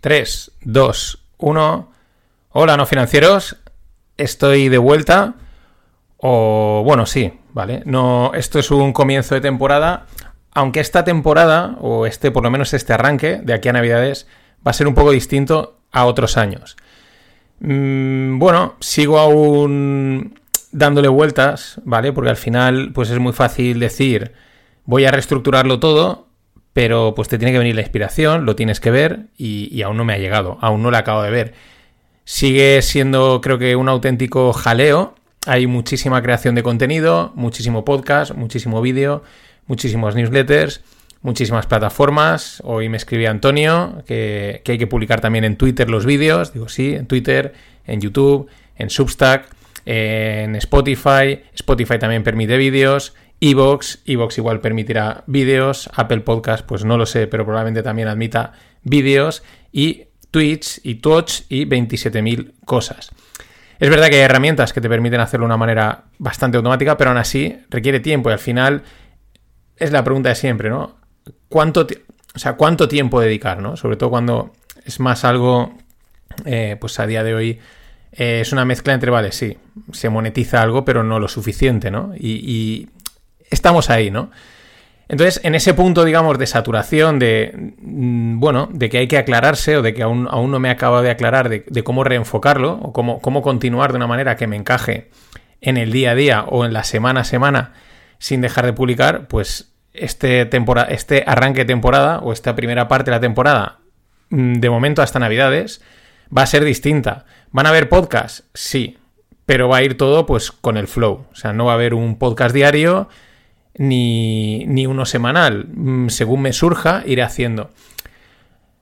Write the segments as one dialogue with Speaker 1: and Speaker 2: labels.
Speaker 1: 3, 2, 1. Hola, no financieros. Estoy de vuelta. O bueno, sí, ¿vale? No, esto es un comienzo de temporada. Aunque esta temporada, o este, por lo menos este arranque, de aquí a Navidades, va a ser un poco distinto a otros años. Mm, bueno, sigo aún dándole vueltas, ¿vale? Porque al final, pues es muy fácil decir, voy a reestructurarlo todo, pero pues te tiene que venir la inspiración, lo tienes que ver y, aún no me ha llegado, aún no lo acabo de ver. Sigue siendo, creo que, un auténtico jaleo. Hay muchísima creación de contenido, muchísimo podcast, muchísimo vídeo, muchísimos newsletters, muchísimas plataformas. Hoy me escribía Antonio que, que hay que publicar también en Twitter los vídeos. Digo, sí, en Twitter, en YouTube, en Substack, en Spotify. Spotify también permite vídeos. Evox, Evox igual permitirá vídeos, Apple Podcast, pues no lo sé, pero probablemente también admita vídeos, y Twitch y Twitch y 27.000 cosas. Es verdad que hay herramientas que te permiten hacerlo de una manera bastante automática, pero aún así requiere tiempo y al final es la pregunta de siempre, ¿no? ¿Cuánto, o sea, ¿cuánto tiempo dedicar, ¿no? Sobre todo cuando es más algo, eh, pues a día de hoy eh, es una mezcla entre, vale, sí, se monetiza algo, pero no lo suficiente, ¿no? y estamos ahí, ¿no? Entonces, en ese punto, digamos, de saturación, de, mm, bueno, de que hay que aclararse o de que aún, aún no me acabo de aclarar de, cómo reenfocarlo o cómo, cómo, continuar de una manera que me encaje en el día a día o en la semana a semana sin dejar de publicar, pues este, temporada, este arranque de temporada o esta primera parte de la temporada, mm, de momento hasta Navidades, va a ser distinta. ¿Van a haber podcasts? Sí, pero va a ir todo pues con el flow. O sea, no va a haber un podcast diario ni, uno semanal. Mm, según me surja, iré haciendo.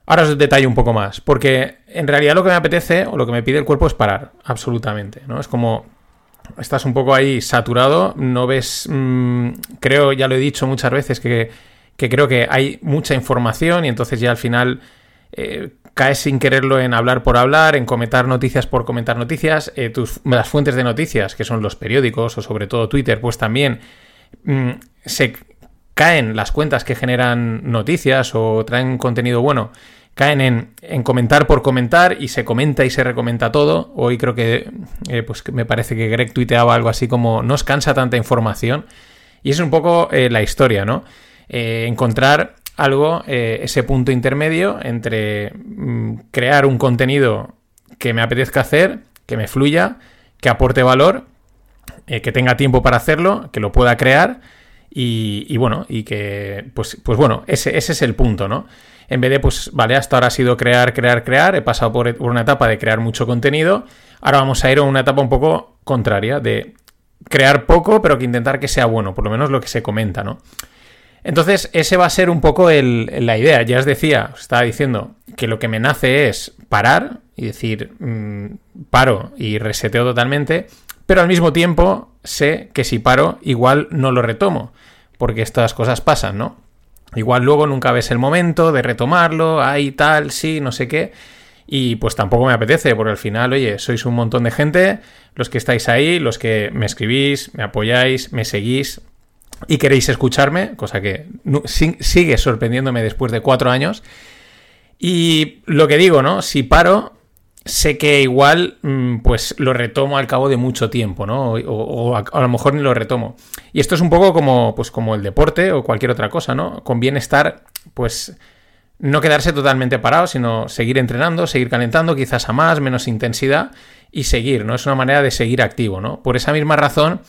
Speaker 1: Ahora os detallo un poco más, porque en realidad lo que me apetece o lo que me pide el cuerpo es parar, absolutamente, ¿no? Es como estás un poco ahí saturado, no ves, mm, creo, ya lo he dicho muchas veces, que, creo que hay mucha información y entonces ya al final eh, caes sin quererlo en hablar por hablar, en comentar noticias por comentar noticias, eh, tus, las fuentes de noticias, que son los periódicos o sobre todo Twitter, pues también se caen las cuentas que generan noticias o traen contenido bueno, caen en, comentar por comentar y se comenta y se recomenta todo. Hoy creo que, eh, pues me parece que Greg tuiteaba algo así como, nos cansa tanta información. Y es un poco eh, la historia, ¿no? Eh, encontrar algo, ese punto intermedio entre mm, crear un contenido que me apetezca hacer, que me fluya, que aporte valor eh, que tenga tiempo para hacerlo, que lo pueda crear y, bueno, y que, pues, pues bueno, ese, ese, es el punto, ¿no? En vez de, pues, vale, hasta ahora ha sido crear, crear, crear, he pasado por, una etapa de crear mucho contenido, ahora vamos a ir a una etapa un poco contraria, de crear poco, pero que intentar que sea bueno, por lo menos lo que se comenta, ¿no? Entonces, ese va a ser un poco la idea. Ya os decía, os estaba diciendo que lo que me nace es parar y decir, mm, paro y reseteo totalmente pero al mismo tiempo sé que si paro igual no lo retomo, porque estas cosas pasan, ¿no? Igual luego nunca ves el momento de retomarlo, hay tal, sí, no sé qué. Y pues tampoco me apetece, porque al final, oye, sois un montón de gente, los que estáis ahí, los que me escribís, me apoyáis, me seguís y queréis escucharme, cosa que sigue sorprendiéndome después de cuatro años. Y lo que digo, ¿no? Si paro, sé que igual mm, pues lo retomo al cabo de mucho tiempo, ¿no? O, a, lo mejor ni lo retomo. Y esto es un poco como, pues, como el deporte o cualquier otra cosa, ¿no? Conviene estar, pues, no quedarse totalmente parado, sino seguir entrenando, seguir calentando, quizás a más, menos intensidad y seguir, ¿no? Es una manera de seguir activo, ¿no? Por esa misma razón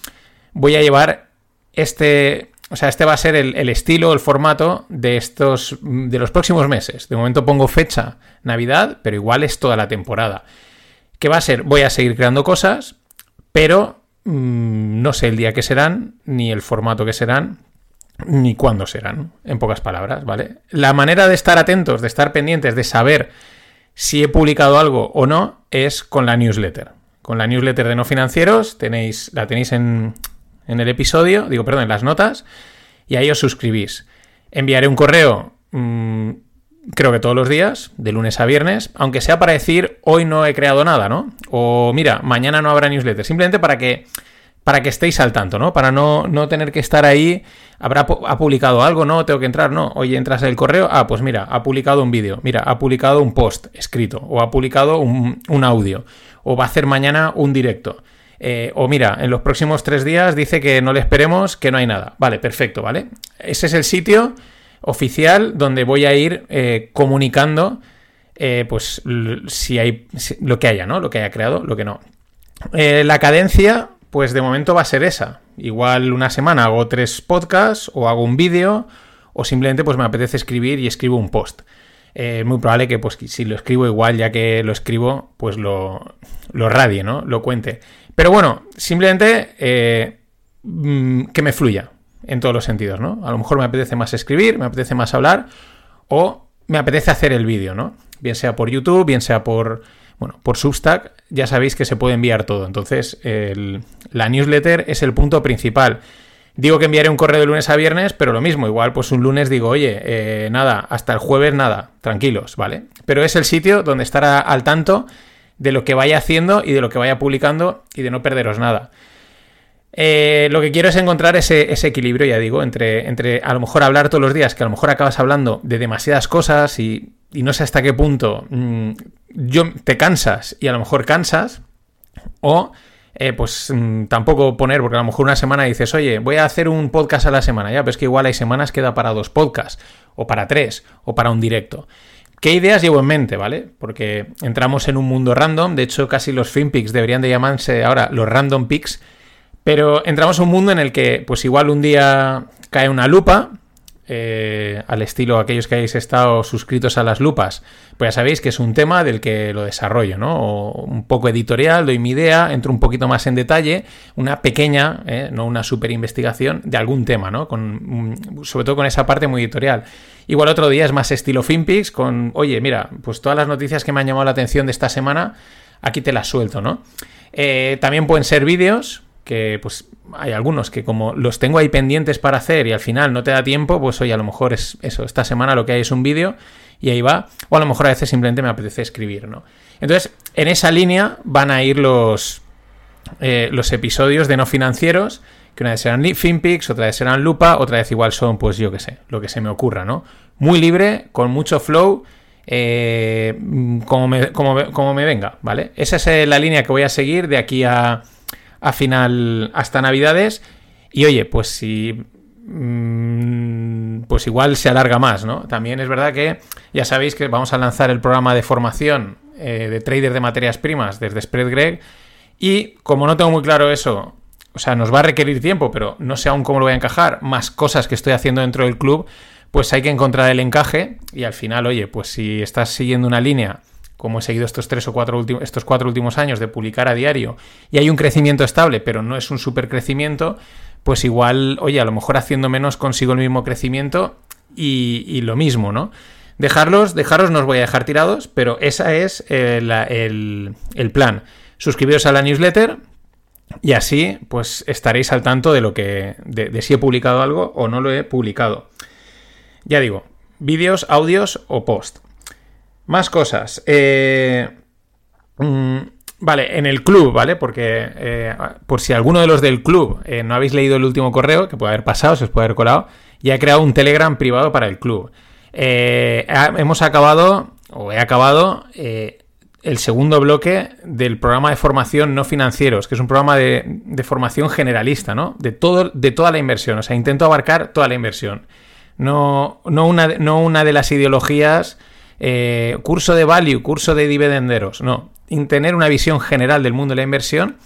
Speaker 1: voy a llevar este, o sea, este va a ser el, estilo, el formato de estos, de los próximos meses. De momento pongo fecha Navidad, pero igual es toda la temporada. ¿Qué va a ser? Voy a seguir creando cosas, pero mm, no sé el día que serán, ni el formato que serán, ni cuándo serán, en pocas palabras, ¿vale? La manera de estar atentos, de estar pendientes, de saber si he publicado algo o no, es con la newsletter. Con la newsletter de no financieros, tenéis, la tenéis en, en el episodio, digo, perdón, en las notas, y ahí os suscribís. Enviaré un correo, mm, creo que todos los días, de lunes a viernes, aunque sea para decir, hoy no he creado nada, ¿no? O mira, mañana no habrá newsletter, simplemente para que para que estéis al tanto, ¿no? Para no, no tener que estar ahí, habrá ha publicado algo, no, tengo que entrar, no, oye, entras el correo, ah, pues mira, ha publicado un vídeo, mira, ha publicado un post escrito, o ha publicado un, un audio, o va a hacer mañana un directo. Eh, o mira, en los próximos tres días dice que no le esperemos, que no hay nada. Vale, perfecto, ¿vale? Ese es el sitio oficial donde voy a ir eh, comunicando, eh, pues, si hay lo que haya, ¿no? Lo que haya creado, lo que no. la cadencia, pues de momento va a ser esa. Igual una semana hago tres podcasts o hago un vídeo o simplemente pues me apetece escribir y escribo un post. Es muy probable que pues si lo escribo igual ya que lo escribo pues lo, lo radie, ¿no? Lo cuente. Pero bueno, simplemente eh, mm, que me fluya en todos los sentidos, ¿no? A lo mejor me apetece más escribir, me apetece más hablar o me apetece hacer el vídeo, ¿no? Bien sea por YouTube, bien sea por, bueno, por Substack, ya sabéis que se puede enviar todo. Entonces, la newsletter es el punto principal. Digo que enviaré un correo de lunes a viernes, pero lo mismo, igual pues un lunes digo, oye, eh, nada, hasta el jueves nada, tranquilos, ¿vale? Pero es el sitio donde estar al tanto de lo que vaya haciendo y de lo que vaya publicando y de no perderos nada. Eh, lo que quiero es encontrar ese, equilibrio, ya digo, entre, entre a lo mejor hablar todos los días, que a lo mejor acabas hablando de demasiadas cosas y, no sé hasta qué punto mm, yo, te cansas y a lo mejor cansas, o eh, pues mm, tampoco poner, porque a lo mejor una semana dices, oye, voy a hacer un podcast a la semana, ya, pero es que igual hay semanas que da para dos podcasts, o para tres, o para un directo. ¿Qué ideas llevo en mente, vale? Porque entramos en un mundo random, de hecho casi los FinPix deberían de llamarse ahora los Random Picks, pero entramos en un mundo en el que pues igual un día cae una lupa, eh, al estilo aquellos que hayáis estado suscritos a las lupas, pues ya sabéis que es un tema del que lo desarrollo, ¿no? O un poco editorial, doy mi idea, entro un poquito más en detalle, una pequeña, eh, no una super investigación de algún tema, ¿no? Con, mm, sobre todo con esa parte muy editorial. Igual otro día es más estilo FinPix, con, oye, mira, pues todas las noticias que me han llamado la atención de esta semana, aquí te las suelto, ¿no? Eh, también pueden ser vídeos, que pues hay algunos que como los tengo ahí pendientes para hacer y al final no te da tiempo, pues oye, a lo mejor es eso, esta semana lo que hay es un vídeo y ahí va, o a lo mejor a veces simplemente me apetece escribir, ¿no? Entonces, en esa línea van a ir los, eh, los episodios de no financieros, que una vez serán FinPix, otra vez serán Lupa, otra vez igual son, pues yo qué sé, lo que se me ocurra, ¿no? Muy libre, con mucho flow, eh, como, me, como, me venga, ¿vale? Esa es eh, la línea que voy a seguir de aquí a a final hasta Navidades. Y oye, pues si. Mm, pues igual se alarga más, ¿no? También es verdad que ya sabéis que vamos a lanzar el programa de formación eh, de trader de materias primas desde Spread Greg. Y como no tengo muy claro eso, o sea, nos va a requerir tiempo, pero no sé aún cómo lo voy a encajar, más cosas que estoy haciendo dentro del club, pues hay que encontrar el encaje. Y al final, oye, pues si estás siguiendo una línea como he seguido estos tres o cuatro últimos, estos cuatro últimos años de publicar a diario y hay un crecimiento estable, pero no es un super crecimiento, pues igual, oye, a lo mejor haciendo menos consigo el mismo crecimiento y, lo mismo, ¿no? Dejarlos, dejaros no os voy a dejar tirados, pero ese es eh, el, plan. Suscribiros a la newsletter y así pues estaréis al tanto de lo que. de, de si he publicado algo o no lo he publicado. Ya digo, vídeos, audios o post. Más cosas. Eh, mm, vale, en el club, ¿vale? Porque eh, por si alguno de los del club eh, no habéis leído el último correo, que puede haber pasado, se os puede haber colado, ya he creado un Telegram privado para el club. hemos acabado, o he acabado, el segundo bloque del programa de formación no financieros, que es un programa de, formación generalista, ¿no? De, todo, de toda la inversión. O sea, intento abarcar toda la inversión. No, no, una, no una de las ideologías eh, curso de value, curso de dividenderos, no, tener una visión general del mundo de la inversión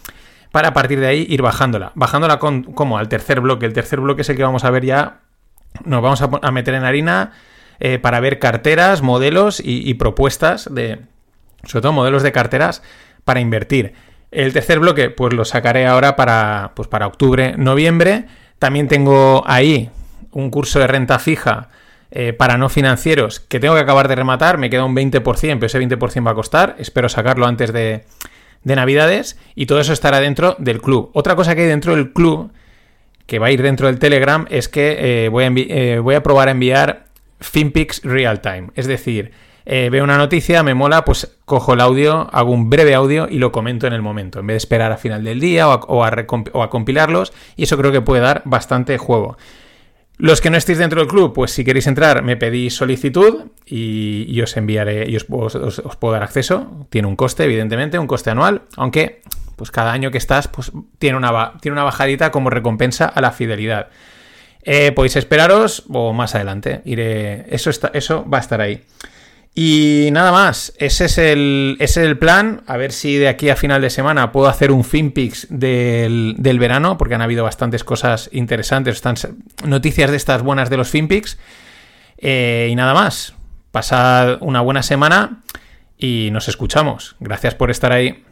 Speaker 1: para a partir de ahí ir bajándola. Bajándola con, como al tercer bloque. El tercer bloque es el que vamos a ver ya, nos vamos a, meter en harina eh, para ver carteras, modelos y, propuestas de, sobre todo modelos de carteras para invertir. El tercer bloque, pues lo sacaré ahora para, pues para octubre, noviembre. También tengo ahí un curso de renta fija eh, para no financieros que tengo que acabar de rematar, me queda un 20%, pero ese 20% va a costar, espero sacarlo antes de, Navidades y todo eso estará dentro del club. Otra cosa que hay dentro del club, que va a ir dentro del Telegram, es que eh, voy, a eh, voy, a probar a enviar FinPix Real Time, es decir, veo una noticia, me mola, pues cojo el audio, hago un breve audio y lo comento en el momento, en vez de esperar a final del día o a, compilarlos, y eso creo que puede dar bastante juego. Los que no estéis dentro del club, pues si queréis entrar, me pedís solicitud y, os enviaré y os, puedo dar acceso. Tiene un coste, evidentemente, un coste anual, aunque pues cada año que estás, pues tiene una, tiene una bajadita como recompensa a la fidelidad. Eh, podéis esperaros o más adelante. Iré. Eso, está, eso va a estar ahí. Y nada más, ese es, el, ese es el plan. A ver si de aquí a final de semana puedo hacer un FinPix del, del verano, porque han habido bastantes cosas interesantes, están noticias de estas buenas de los FinPix. Eh, y nada más, pasad una buena semana y nos escuchamos. Gracias por estar ahí.